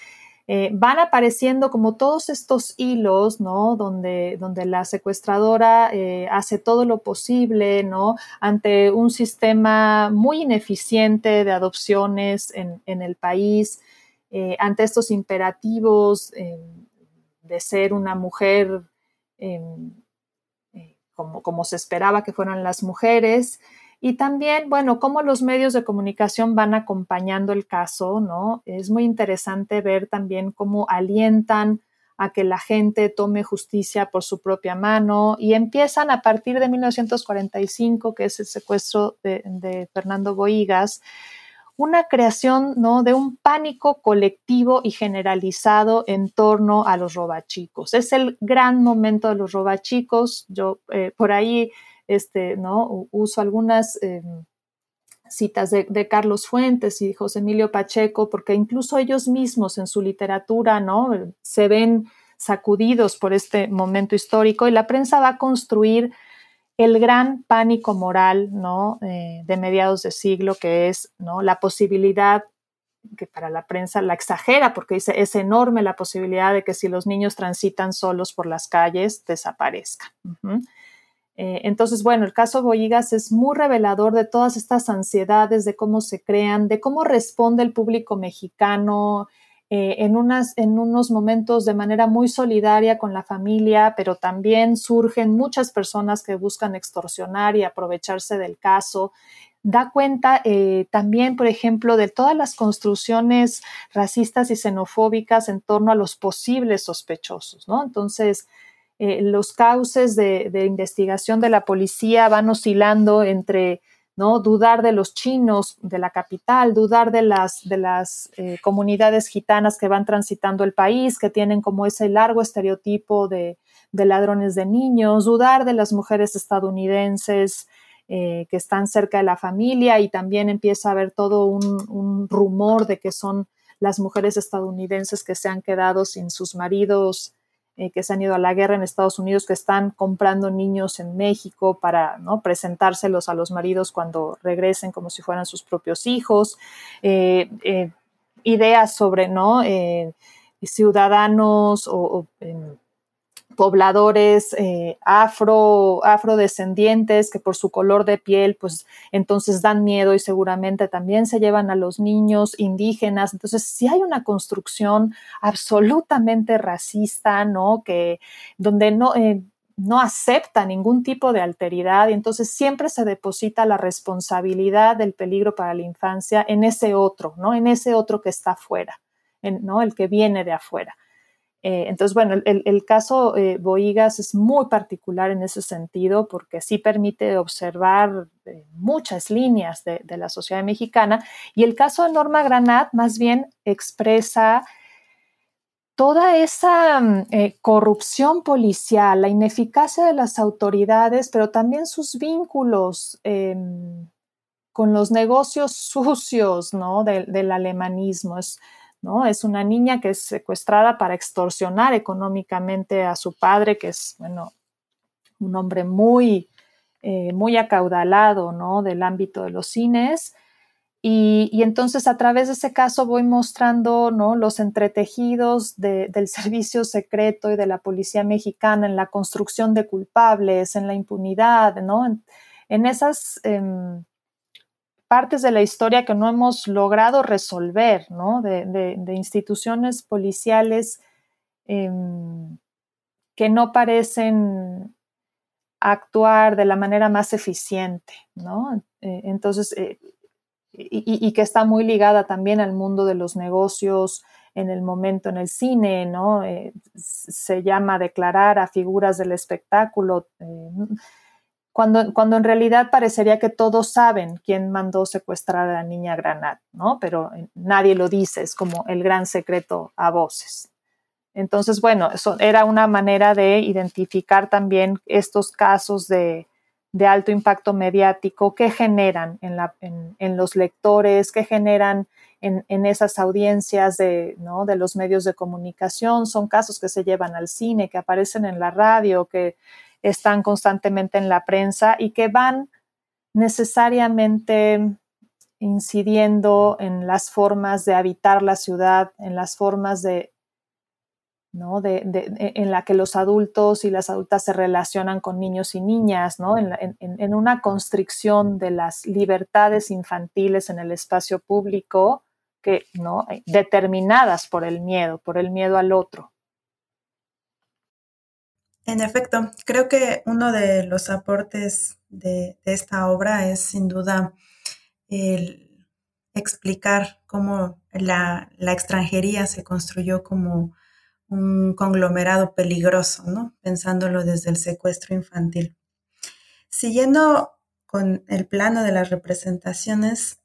eh, van apareciendo como todos estos hilos, ¿no? Donde, donde la secuestradora eh, hace todo lo posible, ¿no? Ante un sistema muy ineficiente de adopciones en, el país, eh, ante estos imperativos de ser una mujer como, como se esperaba que fueran las mujeres, y también, bueno, cómo los medios de comunicación van acompañando el caso, ¿no? Es muy interesante ver también cómo alientan a que la gente tome justicia por su propia mano y empiezan a partir de 1945, que es el secuestro de, Fernando Boigas, una creación ¿no? de un pánico colectivo y generalizado en torno a los robachicos. Es el gran momento de los robachicos. Yo eh, por ahí este, ¿no? Uso algunas em, citas de, Carlos Fuentes y José Emilio Pacheco, porque incluso ellos mismos en su literatura, ¿no? Se ven sacudidos por este momento histórico y la prensa va a construir el gran pánico moral, ¿no? Eh, de mediados de siglo, que es, ¿no? La posibilidad que para la prensa la exagera porque dice es enorme la posibilidad de que si los niños transitan solos por las calles desaparezcan. Eh, entonces, bueno, el caso Boigas es muy revelador de todas estas ansiedades, de cómo se crean, de cómo responde el público mexicano eh, en unos momentos de manera muy solidaria con la familia, pero también surgen muchas personas que buscan extorsionar y aprovecharse del caso. da cuenta eh, también, por ejemplo, de todas las construcciones racistas y xenofóbicas en torno a los posibles sospechosos, ¿no? Entonces, eh, los cauces de, investigación de la policía van oscilando entre ¿no? dudar de los chinos de la capital, dudar de las, de las eh, comunidades gitanas que van transitando el país, que tienen como ese largo estereotipo de, ladrones de niños, dudar de las mujeres estadounidenses eh, que están cerca de la familia y también empieza a haber todo un rumor de que son las mujeres estadounidenses que se han quedado sin sus maridos eh, que se han ido a la guerra en Estados Unidos, que están comprando niños en México para ¿no? presentárselos a los maridos cuando regresen como si fueran sus propios hijos, eh, eh, ideas sobre ¿no? ciudadanos o, pobladores eh, afro, afrodescendientes que por su color de piel, pues entonces dan miedo y seguramente también se llevan a los niños indígenas. Entonces, si hay una construcción absolutamente racista, ¿no? Que donde no, eh, no acepta ningún tipo de alteridad y entonces siempre se deposita la responsabilidad del peligro para la infancia en ese otro, ¿no? En ese otro que está afuera, ¿no? El que viene de afuera. Eh, entonces, bueno, el, caso eh, Boigas es muy particular en ese sentido porque sí permite observar eh, muchas líneas de, la sociedad mexicana y el caso de Norma Granat más bien expresa toda esa mm, corrupción policial, la ineficacia de las autoridades, pero también sus vínculos em, con los negocios sucios ¿no? del alemanismo. Es una niña que es secuestrada para extorsionar económicamente a su padre, que es, bueno, un hombre muy, eh, muy acaudalado, ¿no? Del ámbito de los cines. Y, entonces a través de ese caso voy mostrando ¿no? los entretejidos del servicio secreto y de la policía mexicana en la construcción de culpables, en la impunidad, ¿no? en, esas em, partes de la historia que no hemos logrado resolver, ¿no? De, instituciones policiales em, que no parecen actuar de la manera más eficiente, ¿no? Eh, entonces, eh, y, que está muy ligada también al mundo de los negocios en el momento en el cine, ¿no? Eh, se llama declarar a figuras del espectáculo cuando, cuando en realidad parecería que todos saben quién mandó secuestrar a la niña Granat, ¿no? Pero eh, nadie lo dice, es como el gran secreto a voces. Entonces, bueno, eso era una manera de identificar también estos casos de, alto impacto mediático que generan en, los lectores, que generan en, esas audiencias de los medios de comunicación. Son casos que se llevan al cine, que aparecen en la radio, que están constantemente en la prensa y que van necesariamente incidiendo en las formas de habitar la ciudad, en las formas de, ¿no? de, en la que los adultos y las adultas se relacionan con niños y niñas, ¿no? en, en, una constricción de las libertades infantiles en el espacio público que, ¿no? determinadas por el miedo, por el miedo al otro. En efecto, creo que uno de los aportes de, esta obra es sin duda el explicar cómo la, extranjería se construyó como un conglomerado peligroso, ¿no? Pensándolo desde el secuestro infantil. Siguiendo con el plano de las representaciones,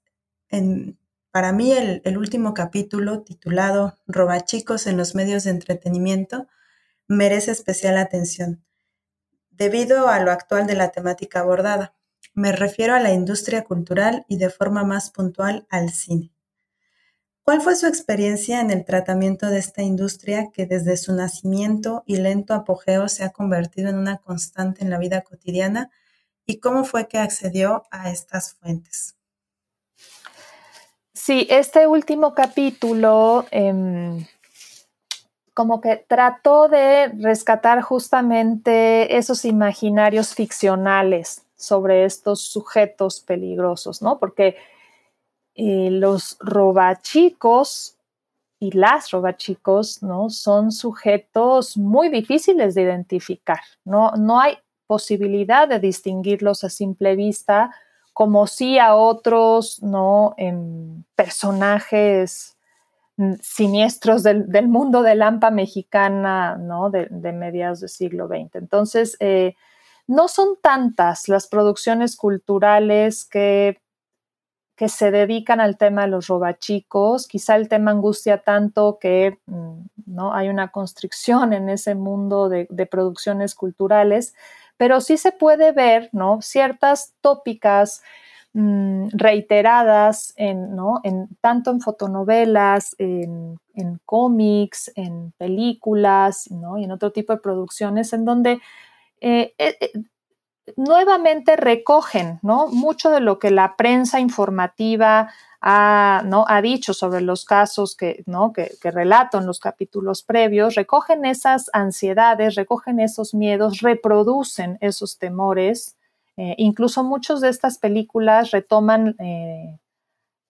para mí el, el último capítulo titulado Robachicos en los medios de entretenimiento merece especial atención, debido a lo actual de la temática abordada. Me refiero a la industria cultural y de forma más puntual al cine. ¿Cuál fue su experiencia en el tratamiento de esta industria que desde su nacimiento y lento apogeo se ha convertido en una constante en la vida cotidiana? ¿Y cómo fue que accedió a estas fuentes? Sí, este último capítulo em, como que trató de rescatar justamente esos imaginarios ficcionales sobre estos sujetos peligrosos, ¿no? Porque eh, los robachicos y las robachicos, ¿no? Son sujetos muy difíciles de identificar, ¿no? No hay posibilidad de distinguirlos a simple vista como sí a otros, ¿no? En personajes siniestros del, mundo de Lampa mexicana, ¿no? De, mediados del siglo XX. Entonces, eh, no son tantas las producciones culturales que, que se dedican al tema de los robachicos. Quizá el tema angustia tanto que mm, ¿no? hay una constricción en ese mundo de, producciones culturales, pero sí se puede ver ¿no? ciertas tópicas mm, reiteradas en, ¿no? en, tanto en fotonovelas, en, cómics, en películas ¿no? y en otro tipo de producciones en donde eh, eh, eh, nuevamente recogen ¿no? mucho de lo que la prensa informativa ha, ¿no? ha dicho sobre los casos que, ¿no? que, relato en los capítulos previos, recogen esas ansiedades, recogen esos miedos, reproducen esos temores. Incluso muchas de estas películas retoman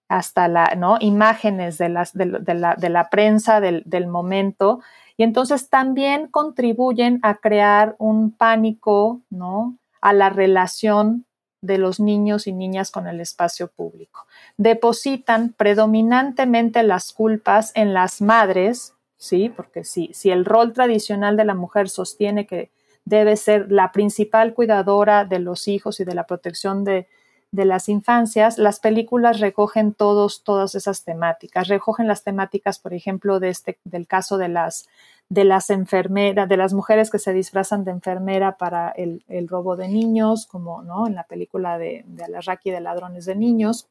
hasta la, ¿no? imágenes de, la, prensa del, del momento y entonces también contribuyen a crear un pánico, ¿no? A la relación de los niños y niñas con el espacio público. Depositan predominantemente las culpas en las madres, ¿sí? Porque si, si el rol tradicional de la mujer sostiene que debe ser la principal cuidadora de los hijos y de la protección de, de las infancias, las películas recogen todos, todas esas temáticas. Recogen las temáticas, por ejemplo, de este, del caso de las, de las enfermeras, de las mujeres que se disfrazan de enfermera para el, robo de niños, como ¿no? en la película de, de Alarraqui de ladrones de niños.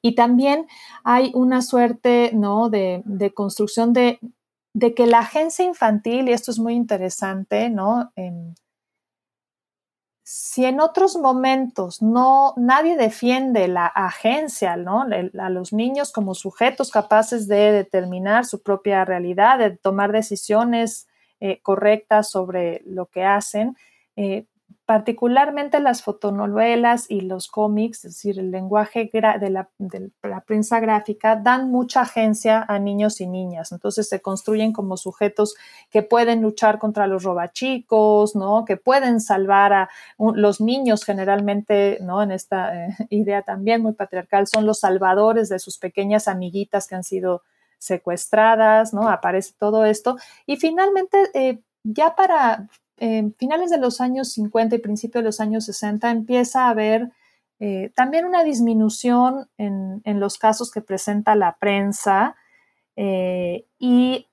Y también hay una suerte ¿no? de, de construcción de, de, que la agencia infantil, y esto es muy interesante, ¿no? si en otros momentos no nadie defiende la agencia, ¿no? a los niños como sujetos capaces de determinar su propia realidad, de tomar decisiones eh, correctas sobre lo que hacen, eh, particularmente las fotonovelas y los cómics, es decir, el lenguaje de la, prensa gráfica, dan mucha agencia a niños y niñas. Entonces se construyen como sujetos que pueden luchar contra los robachicos, ¿no? que pueden salvar a los niños generalmente, ¿no? en esta eh, idea también muy patriarcal, son los salvadores de sus pequeñas amiguitas que han sido secuestradas, ¿no? Aparece todo esto. Y finalmente, eh, ya para en finales de los años 50 y principios de los años 60 empieza a haber eh, también una disminución en, los casos que presenta la prensa eh, y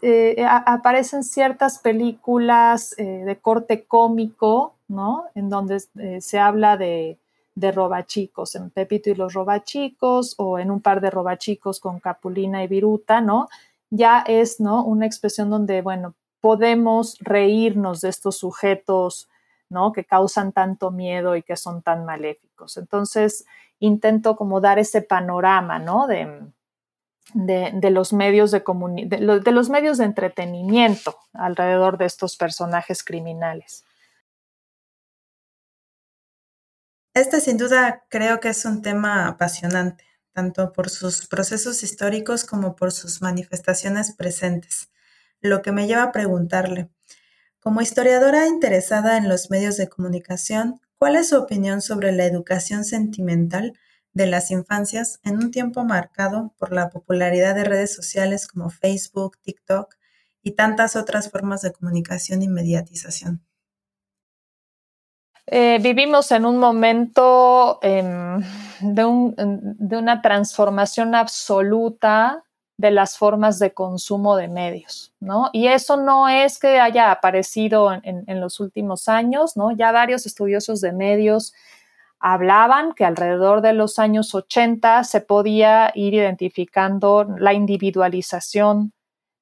eh, aparecen ciertas películas de corte cómico, ¿no? En donde se habla de, de robachicos, en Pepito y los robachicos o en un par de robachicos con Capulina y Viruta, ¿no? Ya es, ¿no? Una expresión donde, bueno, podemos reírnos de estos sujetos, ¿no? Que causan tanto miedo y que son tan maléficos. Entonces, intento como dar ese panorama, ¿no? De, los medios de, de, de los medios de entretenimiento alrededor de estos personajes criminales. Este sin duda creo que es un tema apasionante, tanto por sus procesos históricos como por sus manifestaciones presentes lo que me lleva a preguntarle, como historiadora interesada en los medios de comunicación, ¿cuál es su opinión sobre la educación sentimental de las infancias en un tiempo marcado por la popularidad de redes sociales como Facebook, TikTok y tantas otras formas de comunicación y mediatización? Eh, vivimos en un momento em, de, de, una transformación absoluta de las formas de consumo de medios, ¿no? Y eso no es que haya aparecido en, los últimos años, ¿no? Ya varios estudiosos de medios hablaban que alrededor de los años 80 se podía ir identificando la individualización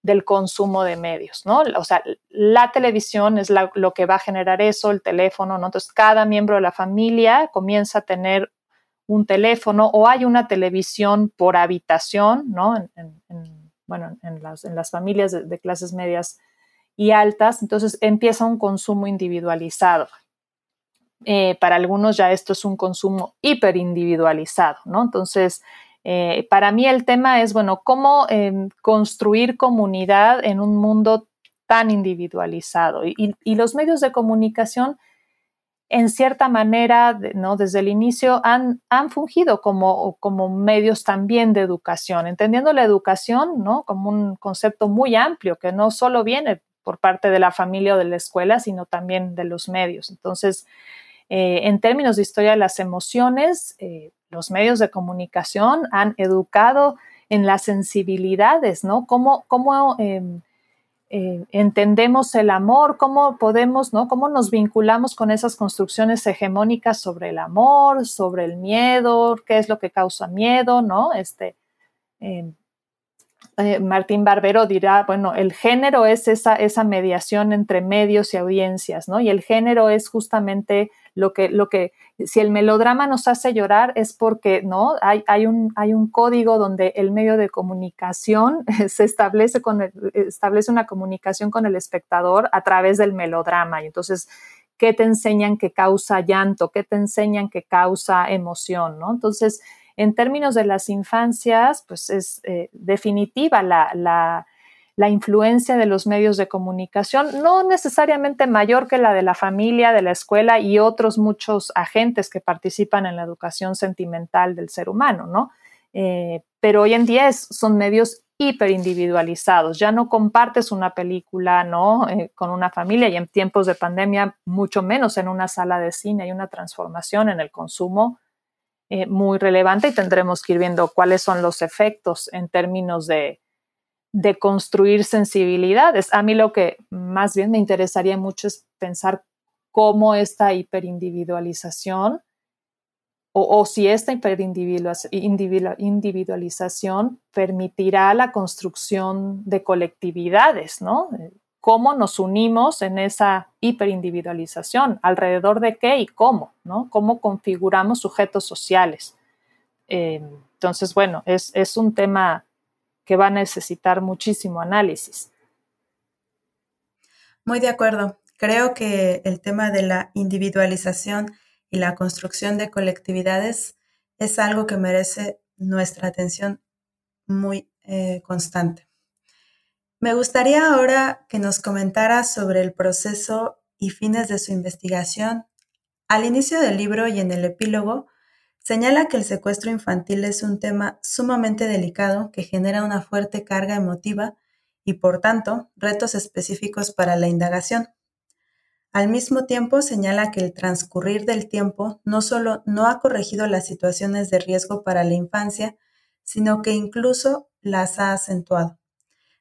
del consumo de medios, ¿no? O sea, la televisión es lo que va a generar eso, el teléfono, ¿no? Entonces, cada miembro de la familia comienza a tener un teléfono o hay una televisión por habitación, ¿no? En, bueno, en las, familias de, clases medias y altas, entonces empieza un consumo individualizado. Eh, para algunos ya esto es un consumo hiperindividualizado, ¿no? Entonces, eh, para mí el tema es, bueno, cómo em, construir comunidad en un mundo tan individualizado. y los medios de comunicación en cierta manera, ¿no? desde el inicio, han, han fungido como, como medios también de educación, entendiendo la educación ¿no? como un concepto muy amplio que no solo viene por parte de la familia o de la escuela, sino también de los medios. Entonces, eh, en términos de historia de las emociones, eh, los medios de comunicación han educado en las sensibilidades, ¿no? Cómo, cómo em, eh, entendemos el amor, cómo podemos, ¿no? Cómo nos vinculamos con esas construcciones hegemónicas sobre el amor, sobre el miedo, qué es lo que causa miedo, ¿no? Este, eh, eh, Martín Barbero dirá, bueno, el género es esa, mediación entre medios y audiencias, ¿no? Y el género es justamente lo que, lo que, si el melodrama nos hace llorar es porque, ¿no? Hay, un, código donde el medio de comunicación se establece, con establece una comunicación con el espectador a través del melodrama. Y entonces, ¿qué te enseñan que causa llanto? ¿Qué te enseñan que causa emoción? ¿no? Entonces, en términos de las infancias, pues es eh, definitiva la, la influencia de los medios de comunicación, no necesariamente mayor que la de la familia, de la escuela y otros muchos agentes que participan en la educación sentimental del ser humano, ¿no? Eh, pero hoy en día son medios hiperindividualizados. Ya no compartes una película, ¿no? Eh, con una familia y en tiempos de pandemia, mucho menos en una sala de cine. Hay una transformación en el consumo eh, muy relevante y tendremos que ir viendo cuáles son los efectos en términos de, de construir sensibilidades. A mí lo que más bien me interesaría mucho es pensar cómo esta hiperindividualización o, o si esta hiperindividualización permitirá la construcción de colectividades, ¿no? Cómo nos unimos en esa hiperindividualización, alrededor de qué y cómo, ¿no? Cómo configuramos sujetos sociales. Eh, entonces, bueno, es, es un tema que va a necesitar muchísimo análisis. Muy de acuerdo. Creo que el tema de la individualización y la construcción de colectividades es algo que merece nuestra atención muy eh, constante. Me gustaría ahora que nos comentara sobre el proceso y fines de su investigación. Al inicio del libro y en el epílogo, Señala que el secuestro infantil es un tema sumamente delicado que genera una fuerte carga emotiva y, por tanto, retos específicos para la indagación. Al mismo tiempo, señala que el transcurrir del tiempo no solo no ha corregido las situaciones de riesgo para la infancia, sino que incluso las ha acentuado,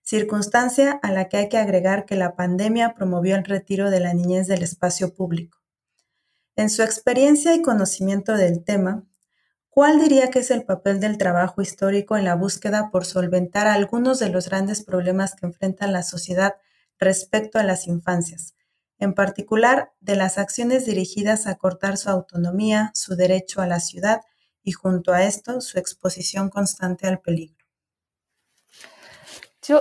circunstancia a la que hay que agregar que la pandemia promovió el retiro de la niñez del espacio público. En su experiencia y conocimiento del tema, ¿Cuál diría que es el papel del trabajo histórico en la búsqueda por solventar algunos de los grandes problemas que enfrenta la sociedad respecto a las infancias, en particular de las acciones dirigidas a cortar su autonomía, su derecho a la ciudad y junto a esto su exposición constante al peligro?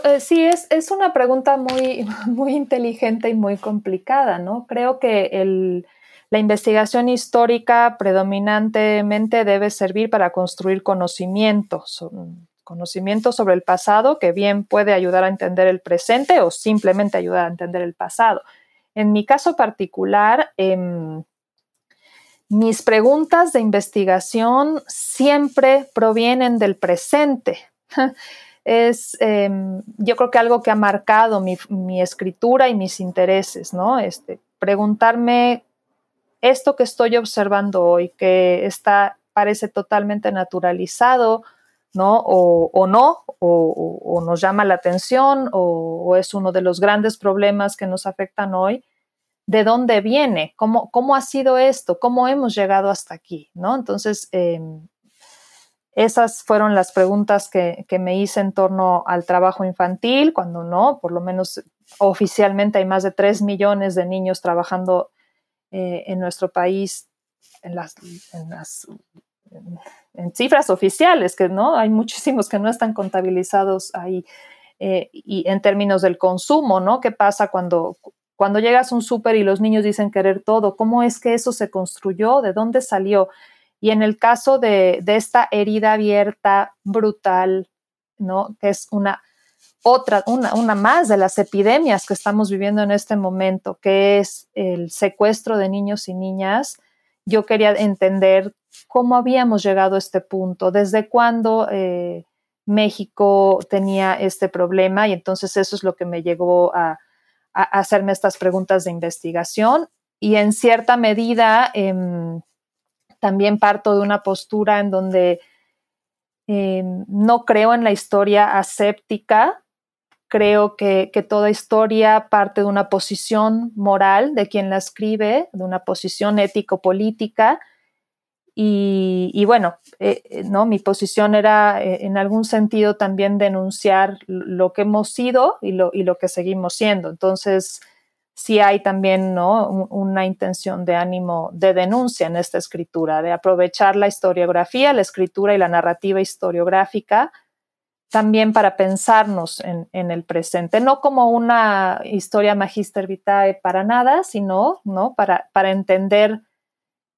Eh, sí, es, es, una pregunta muy, muy inteligente y muy complicada, ¿no? Creo que el, la investigación histórica predominantemente debe servir para construir conocimiento, sobre el pasado que bien puede ayudar a entender el presente o simplemente ayudar a entender el pasado. En mi caso particular, em, mis preguntas de investigación siempre provienen del presente. es, em, yo creo que algo que ha marcado mi, mi, escritura y mis intereses, ¿no? Este, preguntarme esto que estoy observando hoy, que está, parece totalmente naturalizado, ¿no? O, no, o, nos llama la atención, o, es uno de los grandes problemas que nos afectan hoy. ¿De dónde viene? ¿Cómo, cómo ha sido esto? ¿Cómo hemos llegado hasta aquí? ¿no? Entonces, em, esas fueron las preguntas que, que, me hice en torno al trabajo infantil, cuando no, por lo menos oficialmente hay más de 3 millones de niños trabajando eh, en nuestro país en las, cifras oficiales, que no hay muchísimos que no están contabilizados ahí. Eh, y en términos del consumo, ¿no? ¿Qué pasa cuando, cuando llegas a un súper y los niños dicen querer todo? ¿Cómo es que eso se construyó? ¿De dónde salió? Y en el caso de, de esta herida abierta, brutal, ¿no? Que es una otra, una, una más de las epidemias que estamos viviendo en este momento, que es el secuestro de niños y niñas, yo quería entender cómo habíamos llegado a este punto, desde cuándo eh, México tenía este problema y entonces eso es lo que me llegó a, hacerme estas preguntas de investigación y en cierta medida em, también parto de una postura en donde em, no creo en la historia aséptica, creo que, toda historia parte de una posición moral de quien la escribe, de una posición ético-política. Y, bueno, eh, eh, ¿no? mi posición era eh, en algún sentido también denunciar lo que hemos sido y lo, y lo que seguimos siendo. Entonces, sí hay también ¿no? una intención de ánimo de denuncia en esta escritura, de aprovechar la historiografía, la escritura y la narrativa historiográfica también para pensarnos en, el presente, no como una historia magister vitae para nada, sino ¿no? para, para entender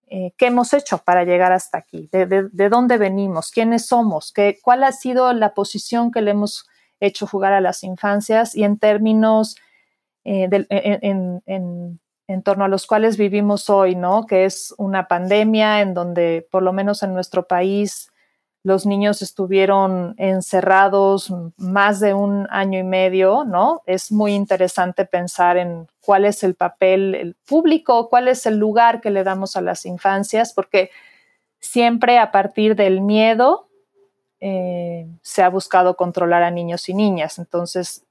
eh, qué hemos hecho para llegar hasta aquí, de, dónde venimos, quiénes somos, qué, cuál ha sido la posición que le hemos hecho jugar a las infancias y en términos eh, en, en, torno a los cuales vivimos hoy, ¿no? Que es una pandemia en donde, por lo menos en nuestro país, los niños estuvieron encerrados más de un año y medio, ¿no? Es muy interesante pensar en cuál es el papel público, cuál es el lugar que le damos a las infancias, porque siempre a partir del miedo eh, se ha buscado controlar a niños y niñas. Entonces,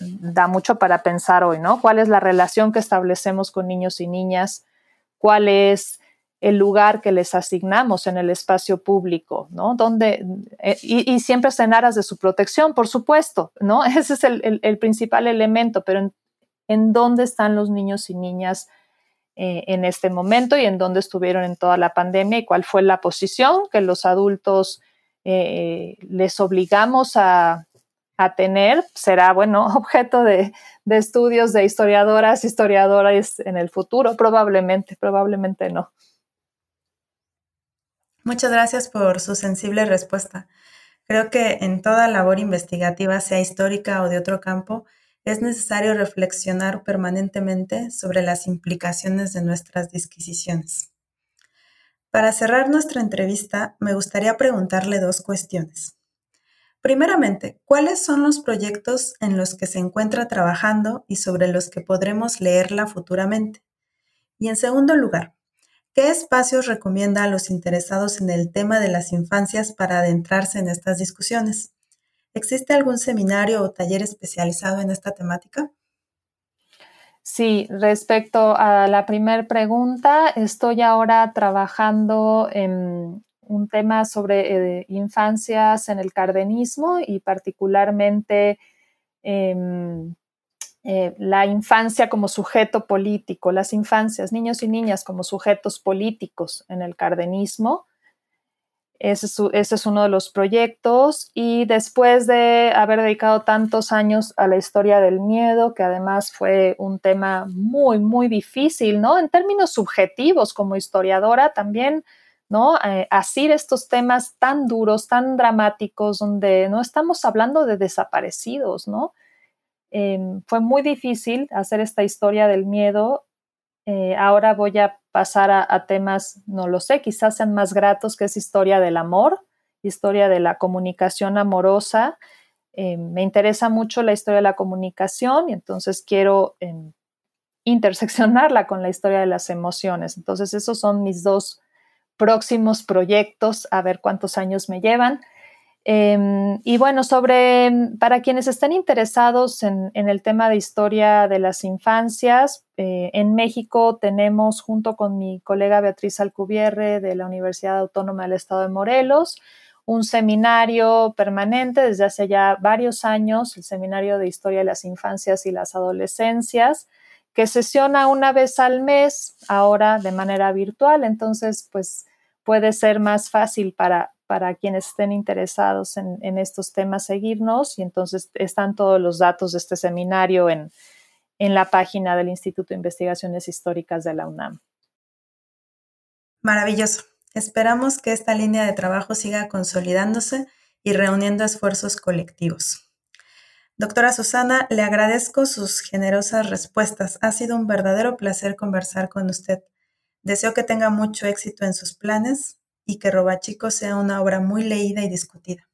da mucho para pensar hoy, ¿no? ¿Cuál es la relación que establecemos con niños y niñas? ¿Cuál es el lugar que les asignamos en el espacio público, ¿no? Donde, eh, y, siempre es en aras de su protección, por supuesto, ¿no? Ese es el, principal elemento, pero en, dónde están los niños y niñas eh, en este momento y en dónde estuvieron en toda la pandemia y cuál fue la posición que los adultos eh, les obligamos a, tener, será, bueno, objeto de, de estudios de historiadoras, historiadores en el futuro, probablemente, probablemente no. Muchas gracias por su sensible respuesta. Creo que en toda labor investigativa, sea histórica o de otro campo, es necesario reflexionar permanentemente sobre las implicaciones de nuestras disquisiciones. Para cerrar nuestra entrevista, me gustaría preguntarle dos cuestiones. Primeramente, ¿cuáles son los proyectos en los que se encuentra trabajando y sobre los que podremos leerla futuramente? Y en segundo lugar, ¿Qué espacios recomienda a los interesados en el tema de las infancias para adentrarse en estas discusiones? ¿Existe algún seminario o taller especializado en esta temática? Sí, respecto a la primera pregunta, estoy ahora trabajando en un tema sobre eh, infancias en el cardenismo y particularmente en eh, la infancia como sujeto político, las infancias, niños y niñas como sujetos políticos en el cardenismo. Ese es, uno de los proyectos y después de haber dedicado tantos años a la historia del miedo, que además fue un tema muy, muy difícil, ¿no? En términos subjetivos como historiadora también, ¿no? Eh, asir estos temas tan duros, tan dramáticos, donde no estamos hablando de desaparecidos, ¿no? Em, fue muy difícil hacer esta historia del miedo. Eh, ahora voy a pasar a, temas, no lo sé, quizás sean más gratos, que es historia del amor, historia de la comunicación amorosa. Em, me interesa mucho la historia de la comunicación y entonces quiero em, interseccionarla con la historia de las emociones. Entonces esos son mis dos próximos proyectos, a ver cuántos años me llevan. Em, y bueno, sobre, para quienes estén interesados en, el tema de historia de las infancias, eh, en México tenemos, junto con mi colega Beatriz Alcubierre de la Universidad Autónoma del Estado de Morelos, un seminario permanente desde hace ya varios años, el Seminario de Historia de las Infancias y las Adolescencias, que sesiona una vez al mes, ahora de manera virtual, entonces pues puede ser más fácil para, para quienes estén interesados en, estos temas seguirnos y entonces están todos los datos de este seminario en, en la página del Instituto de Investigaciones Históricas de la UNAM. Maravilloso. Esperamos que esta línea de trabajo siga consolidándose y reuniendo esfuerzos colectivos. Doctora Susana, le agradezco sus generosas respuestas. Ha sido un verdadero placer conversar con usted. Deseo que tenga mucho éxito en sus planes y que Robachico sea una obra muy leída y discutida.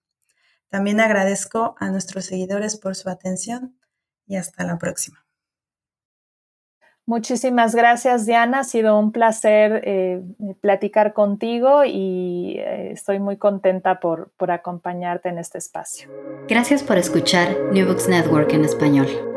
También agradezco a nuestros seguidores por su atención y hasta la próxima. Muchísimas gracias, Diana. Ha sido un placer eh, platicar contigo y eh, estoy muy contenta por, por acompañarte en este espacio. Gracias por escuchar New Books Network en español.